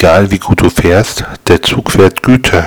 egal wie gut du fährst, der Zug fährt Güter.